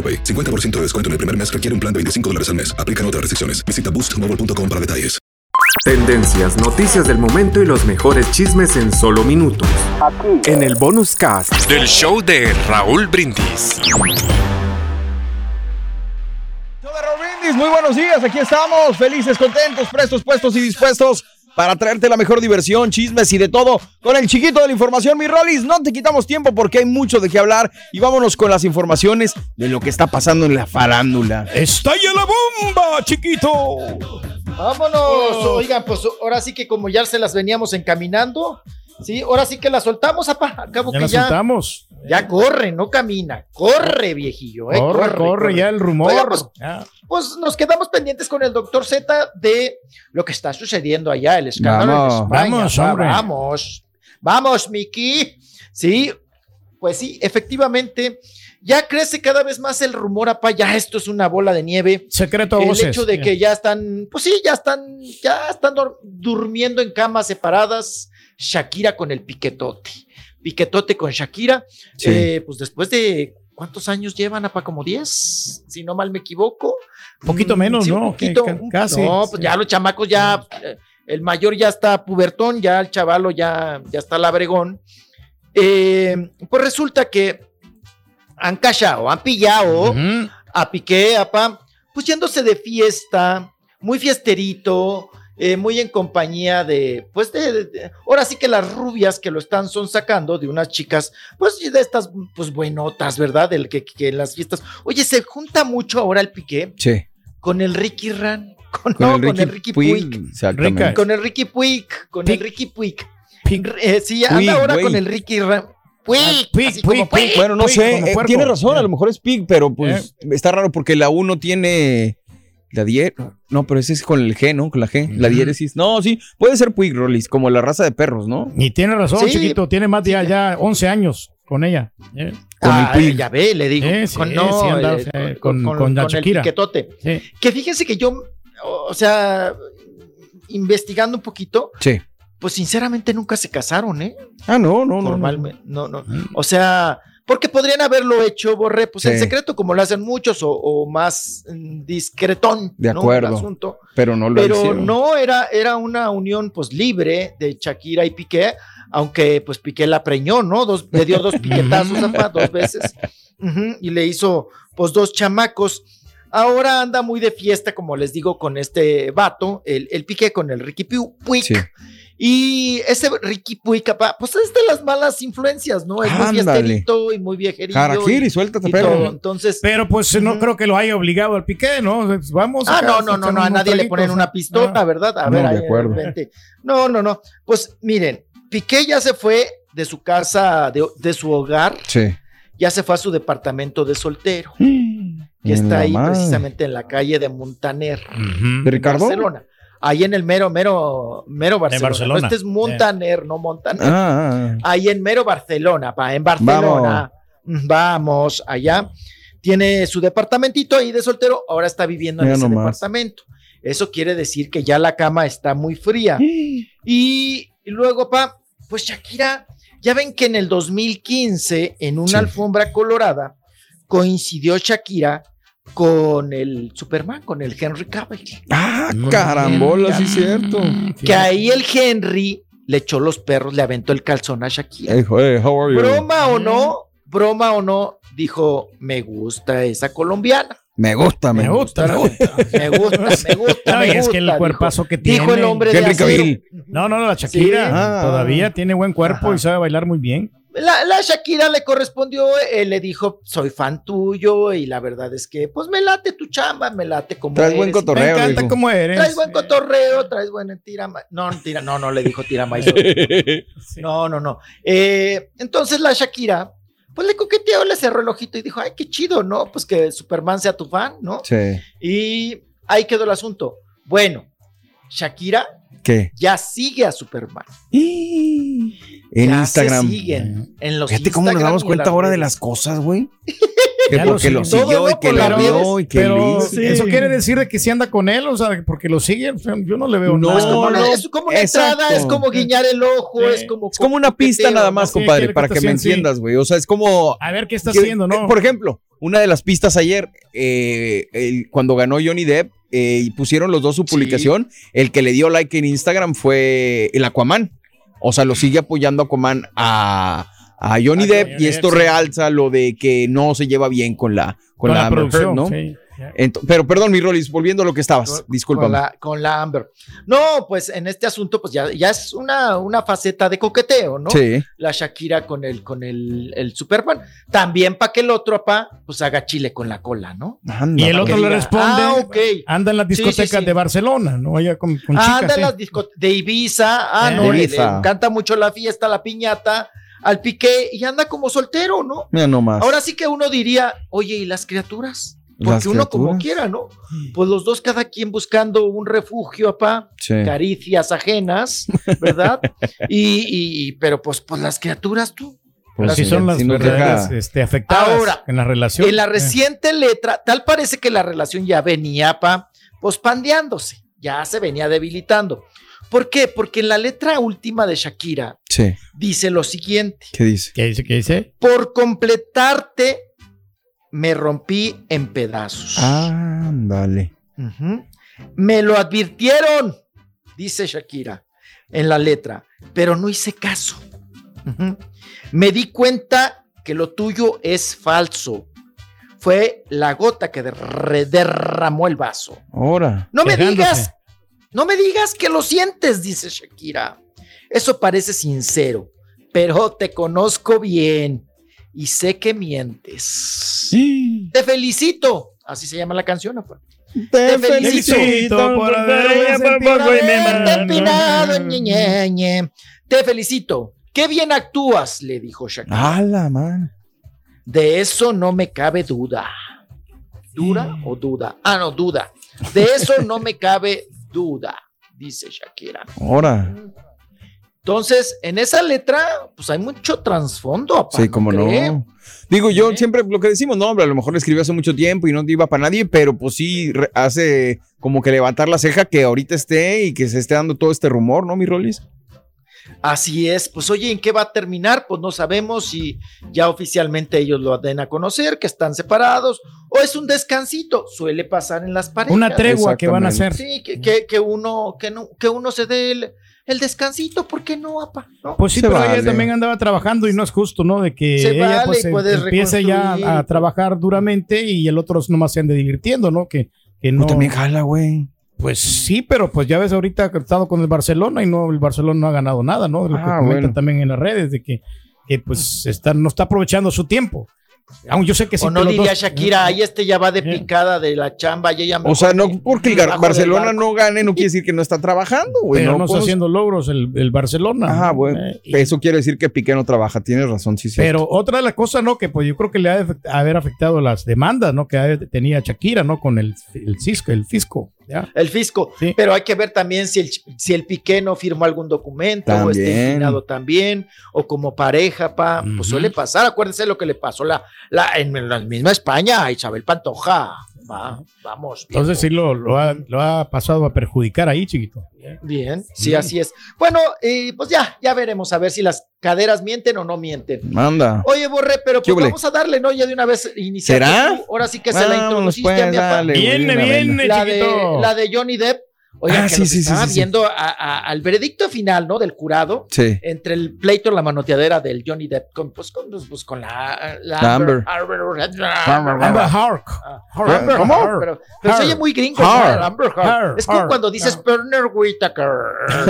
AroPay. 50% de descuento en el primer mes requiere un plan de 25 dólares al mes. Aplican otras restricciones. Visita boostmobile.com para detalles. Tendencias, noticias del momento y los mejores chismes en solo minutos. En el bonus cast del show de Raúl Brindis. Brindis, muy buenos días, aquí estamos, felices, contentos, prestos, puestos y dispuestos para traerte la mejor diversión, chismes y de todo con el chiquito de la información, mi Rollis. No te quitamos tiempo porque hay mucho de qué hablar y vámonos con las informaciones de lo que está pasando en la farándula. ¡Estalla la bomba, chiquito! Vámonos. Oigan, pues ahora sí que como ya se las veníamos encaminando, sí, ahora sí que la soltamos, apa. Acabo Ya que la ya. soltamos. Ya corre, no camina. Corre, viejillo. Eh, Corre, corre, ya el rumor. Oiga, pues, Ya. pues nos quedamos pendientes con el doctor Z de lo que está sucediendo allá, el escándalo Vamos, en España. vamos, Va, hombre. Vamos, vamos, Miki. Sí, pues sí, efectivamente, ya crece cada vez más el rumor, apa, ya esto es una bola de nieve. Secreto a El voces. hecho de que ya están, pues sí, ya están, ya están durmiendo en camas separadas, Shakira con el piquetote. Piquetote con Shakira. Sí. Eh, pues después de ¿cuántos años llevan, apa? Como 10, si no mal me equivoco. Poquito Mm, menos, sí, un ¿no? poquito, Que- que- casi, No, pues sí. ya los chamacos ya, eh, el mayor ya está pubertón, ya el chavalo ya, ya está labregón. Eh, pues resulta que han cachado, han pillado Ujú. a Piqué, apa, pues yéndose de fiesta, muy fiesterito, eh, muy en compañía de, pues de, de- de- ahora sí que las rubias que lo están son sacando de unas chicas, pues de estas, pues buenotas, ¿verdad? Del que, que en las fiestas, oye, se junta mucho ahora el Piqué Sí. con el Ricky Ran, con, Con no, el con Ricky, el Ricky Puig. Puig, Exactamente. Rica. con el Ricky Puig, con el. Ricky Puig. Eh, sí, Puig, anda ahora con el Ricky Ran. Puig, Puig, Puig. Bueno, no sé, eh, tiene razón, a Eh. lo mejor es Pig, pero pues está raro porque la 1 tiene la die No, pero ese es con el G, ¿no? Con la G, la diéresis. No, sí, puede ser Puig, Rollis, como la raza de perros, ¿no? Y tiene razón, Sí. chiquito. Tiene más de ya, ya 11 años con ella. Eh, Con el Ah, Puig. ya ve, le digo. Eh, sí, con, sí, no, anda, eh, eh, con- con la el Shakira. piquetote. sí. Que fíjense que yo, o sea, investigando un poquito, Sí. pues sinceramente nunca se casaron, ¿eh? Ah, no, no, no. no. Formalmente, no, no. O sea, porque podrían haberlo hecho, Borré, pues en secreto, como lo hacen muchos, o, o más mm, discretón, De acuerdo. Asunto. Pero no lo Pero hicieron. no era, era una unión pues libre de Shakira y Piqué, aunque pues Piqué la preñó, ¿no? Dos, le dio dos piquetazos, apa, dos veces, y le hizo pues dos chamacos. Ahora anda muy de fiesta, como les digo, con este vato, el, el Piqué con el Ricky Pu- Puig. Sí. Y ese Ricky Puig, apa, pues es de las malas influencias, ¿no? Es muy fiesterito y muy viejerito. Harakiri, y- suéltate, y todo. Entonces, Pero pues no creo que lo haya obligado al piqué, ¿no? Vamos. Ah, acá, no, no, no, no, a nadie le ponen una ah. pistola, ¿verdad? A No, ver, de ahí acuerdo. repente. No, no, no. Pues miren, Piqué ya se fue de su casa, de, de su hogar, Sí. ya se fue a su departamento de soltero, que En está ahí madre. precisamente en la calle de Montaner. ¿De Ricardo? Barcelona. Ahí en el mero, mero, mero Barcelona. Barcelona. Este es Montaner, no Montaner. Ah, ah, Ahí en mero Barcelona, pa, en Barcelona. Vamos. allá. Tiene su departamentito ahí de soltero, ahora está viviendo en ese nomás. departamento. Eso quiere decir que ya la cama está muy fría. Y, y luego, pa, pues Shakira, ya ven que en el 2015, en una Sí. alfombra colorada, coincidió Shakira con el Superman, con el Henry Cavill. ah, carambola, sí, bien. cierto. Que ahí el Henry le echó los perros, le aventó el calzón a Shakira. Hey, hey, how are you? Broma o no, broma o no, dijo, me gusta esa colombiana. Me gusta, me, Me gusta, me gusta. Me gusta, me gusta. No, me y es que el gusta, cuerpazo dijo. que tiene. Dijo el hombre de Henry acero. Cavill. No, no, no, la Shakira Sí. Ah. todavía tiene buen cuerpo Ajá. y sabe bailar muy bien. La, la Shakira le correspondió, él le dijo, soy fan tuyo y la verdad es que, pues me late tu chamba, me late como Traes buen cotorreo. Me encanta cómo eres. Traes buen cotorreo, traes buen tira No, tira, no, no le dijo tira maíz. Sí. No, no, no. Eh, entonces la Shakira, pues le coqueteó, le cerró el ojito y dijo, ay, qué chido, ¿no? Pues que Superman sea tu fan, ¿no? Sí. Y ahí quedó el asunto. Bueno, Shakira ¿Qué? ya sigue a Superman. En Ya Instagram. Se siguen en los Fíjate cómo nos Instagram damos cuenta ahora de las cosas, güey. Que Ya porque lo siguió Todo, y que lo vio y que Pero lo hizo. Sí. eso quiere decir de que si anda con él, o sea, porque lo siguen. o sea, yo no le veo No, nada. Es como, una, no, es como una exacto. entrada, es como guiñar el ojo, Sí. es como. Es como una pista nada más, compadre, para que me entiendas, güey. O sea, es como... A ver qué está que- haciendo, ¿no? Por ejemplo, una de las pistas ayer, eh, el- cuando ganó Johnny Depp, eh, y pusieron los dos su Sí. publicación, el que le dio like en Instagram fue el Aquaman. O sea, lo sigue apoyando Aquaman a, a Johnny A Depp Johnny y esto Depp, sí. realza lo de que no se lleva bien con la, con la, Amber Heard, ¿no? sí. Pero perdón, mi Rolis, volviendo a lo que estabas, Con la, con la Amber. No, pues en este asunto, pues ya, ya es una, una faceta de coqueteo, ¿no? Sí. La Shakira con el, con el, el Superman. También para que el otro, apá, pues haga chile con la cola, ¿no? Anda, Y el otro le responde. ah. Anda en las Sí, sí, discotecas sí. de Barcelona, ¿no? Allá con, con Ah, chicas. anda en sí. las discotecas de Ibiza. Ah, Eh, no, le- Ibiza. le encanta mucho la fiesta, la piñata, al piqué y anda como soltero, ¿no? Mira nomás. Ahora sí que uno diría, oye, ¿y las criaturas? Porque Las uno como quiera, ¿no? Pues los dos cada quien buscando un refugio, apá, Sí. caricias ajenas, ¿verdad? y, y- pero pues, pues las criaturas tú. Pues Así sí, son las si verdaderas este, afectadas Ahora, en la relación. En la Eh. reciente letra, tal parece que la relación ya venía, pa, pues pandeándose, ya se venía debilitando. ¿Por qué? Porque en la letra última de Shakira Sí. dice lo siguiente. ¿Qué dice? ¿Qué dice? ¿Qué dice? Por completarte, me rompí en pedazos. Ándale. Ujú. Me lo advirtieron, dice Shakira en la letra, pero no hice caso. Me di cuenta que lo tuyo es falso. Fue la gota que derramó el vaso. Ahora. No me Quejándose. digas, no me digas que lo sientes, dice Shakira. Eso parece sincero, pero te conozco bien y sé que mientes. Te felicito. Así se llama la canción. apa. Te felicito. Felicito por haberme empinado. Te felicito. Qué bien actúas, le dijo Shakira. A la man. De eso no me cabe duda. ¿Dura o duda? Ah, no, duda. De eso no me cabe duda, dice Shakira. Ahora. Entonces, en esa letra, pues hay mucho trasfondo. Sí, como no. Digo, yo ¿Eh? siempre lo que decimos, no, hombre, a lo mejor le escribió hace mucho tiempo y no iba para nadie, pero pues sí hace como que levantar la ceja que ahorita esté y que se esté dando todo este rumor, ¿no, mi Rolis? Así es, pues oye, ¿en qué va a terminar? Pues no sabemos si ya oficialmente ellos lo den a conocer, que están separados, o es un descansito, suele pasar en las parejas. Una tregua que van a hacer. Sí, que, que- que uno, que, no, que uno se dé el, el descansito, ¿por qué no, apa? ¿No? Pues sí, Se pero vale. ella también andaba trabajando y no es justo, ¿no? De que Se ella vale, pues em- empiece ya a trabajar duramente y el otro nomás se ande divirtiendo, ¿no? Que, que No. no. también jala, güey. Pues sí, pero pues ya ves ahorita que ha estado con el Barcelona y no, el Barcelona no ha ganado nada, ¿no? De lo que Ah, comentan bueno. también en las redes, de que, que pues está, no está aprovechando su tiempo. Aún yo sé que sí. o no diría dos- Shakira, ahí este ya va de picada de la chamba y ella O sea, no porque el Barcelona no gane, no quiere decir que no está trabajando, güey. Pero no, está haciendo logros el, el Barcelona. Ajá, bueno. Eh, y- Eso quiere decir que Piqué no trabaja, tienes razón, sí, sí. Pero otra de las cosas, ¿no? Que pues yo creo que le ha de haber afectado las demandas, ¿no? Que tenía Shakira, ¿no? Con el, el fisco, el fisco. ¿Ya? el fisco, Sí. pero hay que ver también si el, si el Piqué no firmó algún documento o esté empinado también, o como pareja, pa, pues suele pasar, acuérdense lo que le pasó la, la, en la misma España a Isabel Pantoja, va, vamos. viejo. Entonces sí lo, lo, ha, lo ha pasado a perjudicar ahí, chiquito. Bien, sí, así es. Bueno, eh, pues ya, ya veremos a ver si las caderas mienten o no mienten. Manda. Oye, Borre, pero ¿Qué pues vamos a darle, ¿no? Ya de una vez iniciar. ¿Será? Ahora sí que se la introduciste pues, a mi papá. dale, Viene, viene. de, chiquito. la de Johnny Depp. Oiga, Ah, que sí, sí, estaba sí, sí. viendo a- a- al veredicto final, ¿no? Del jurado. Sí. Entre el pleito, la manoteadera del Johnny Depp con, pues, con, pues, pues, con la, Amber. Amber. Amber Hark. Amber ¿Cómo? Pero, pero se oye muy gringo. Amber Heard. Heard. Es como cuando dices. Turner Whitaker.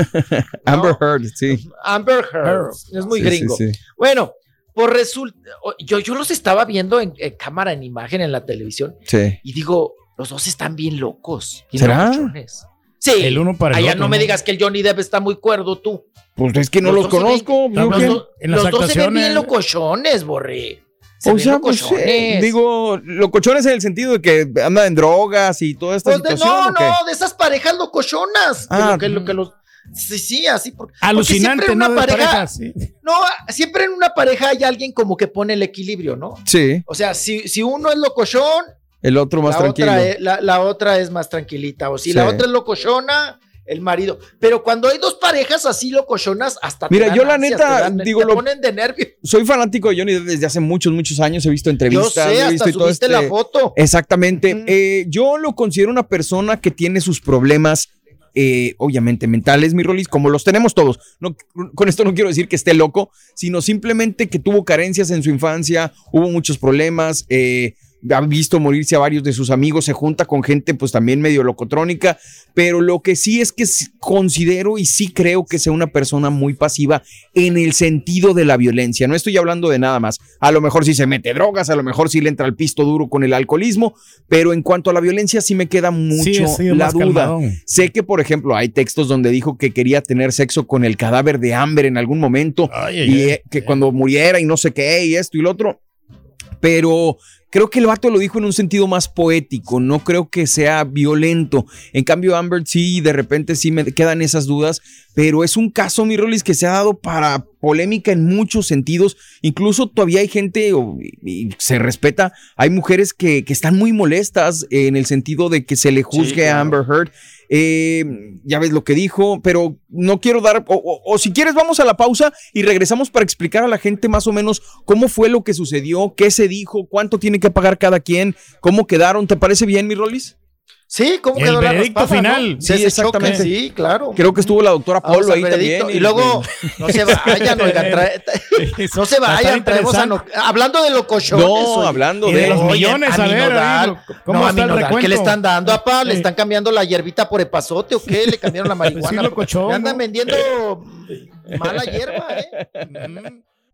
Amber Heard, sí. Amber Heard. Es muy Sí, gringo. sí, sí. Bueno, por resulta. Yo, yo los estaba viendo en, en cámara, en imagen, en la televisión. Sí. Y digo, los dos están bien locos. ¿Será? locochones. Sí. El uno para el Allá otro, no me ¿no? digas que el Johnny Depp está muy cuerdo, tú. Pues es que no los, Los dos se ven- conozco. ¿yo Los dos- en las los dos se ven bien locochones, borre. Se O sea, pues sí, locochones. digo, locochones en el sentido de que andan en drogas y toda esta Pues de- situación. no, no, de esas parejas locochonas. que Ah, lo que, lo que los. Sí, sí, así. Porque, Alucinante, porque siempre en ¿no? una De pareja. sí. No, siempre en una pareja hay alguien como que pone el equilibrio, ¿no? Sí, O sea, si, si uno es locochón, el otro más la tranquilo. otra, es, la, la otra es más tranquilita. O si Sí. la otra es locochona, el marido. Pero cuando hay dos parejas así locochonas, hasta te Mira, dan yo la ansias, neta, te dan- digo, te lo- ponen de nervios. Soy fanático de Johnny desde hace muchos, muchos años. He visto Yo entrevistas. sé, he hasta visto y todo subiste este- la foto. Exactamente. Eh, yo lo considero una persona que tiene sus problemas, eh, obviamente mentales, mi Rolis, como los tenemos todos. No, con esto no quiero decir que esté loco, sino simplemente que tuvo carencias en su infancia, hubo muchos problemas. eh, ha visto morirse a varios de sus amigos, se junta con gente pues también medio locotrónica, pero lo que sí es que considero y sí creo que sea una persona muy pasiva en el sentido de la violencia. No estoy hablando de nada más. A lo mejor sí se mete drogas, a lo mejor sí le entra el pisto duro con el alcoholismo, pero en cuanto a la violencia sí me queda mucho Sí, la duda. calmadón. Sé que, por ejemplo, hay textos donde dijo que quería tener sexo con el cadáver de Amber en algún momento Ay, y ay. eh, que cuando muriera y no sé qué y esto y lo otro. Pero creo que el vato lo dijo en un sentido más poético, no creo que sea violento. En cambio, Amber sí, de repente sí me quedan esas dudas, pero es un caso, mi Rolis, que se ha dado para polémica en muchos sentidos. Incluso todavía hay gente, o- y se respeta, hay mujeres que, que están muy molestas en el sentido de que se le juzgue a claro. Amber Heard. Eh, ya ves lo que dijo, pero no quiero dar, o, o- o si quieres vamos a la pausa y regresamos para explicar a la gente más o menos cómo fue lo que sucedió, qué se dijo, cuánto tiene que pagar cada quien, cómo quedaron. ¿Te parece bien, mi Rolis? Sí, ¿cómo El quedó la veredicto final. no? Sí, exactamente. choque, Sí, claro. Creo que estuvo la doctora Polo ahí veredicto. también. Y luego, no se vayan, oigan, trae- no se vayan, traemos a no- hablando de locochones. No, oye. hablando de de los Oye, millones, a a ver, ¿cómo no, a está el nodal, ¿qué le están dando, apá? ¿Le están cambiando la hierbita por epazote o qué? ¿Le cambiaron la marihuana? Sí, locochón, Le andan vendiendo mala hierba, ¿eh? Mm.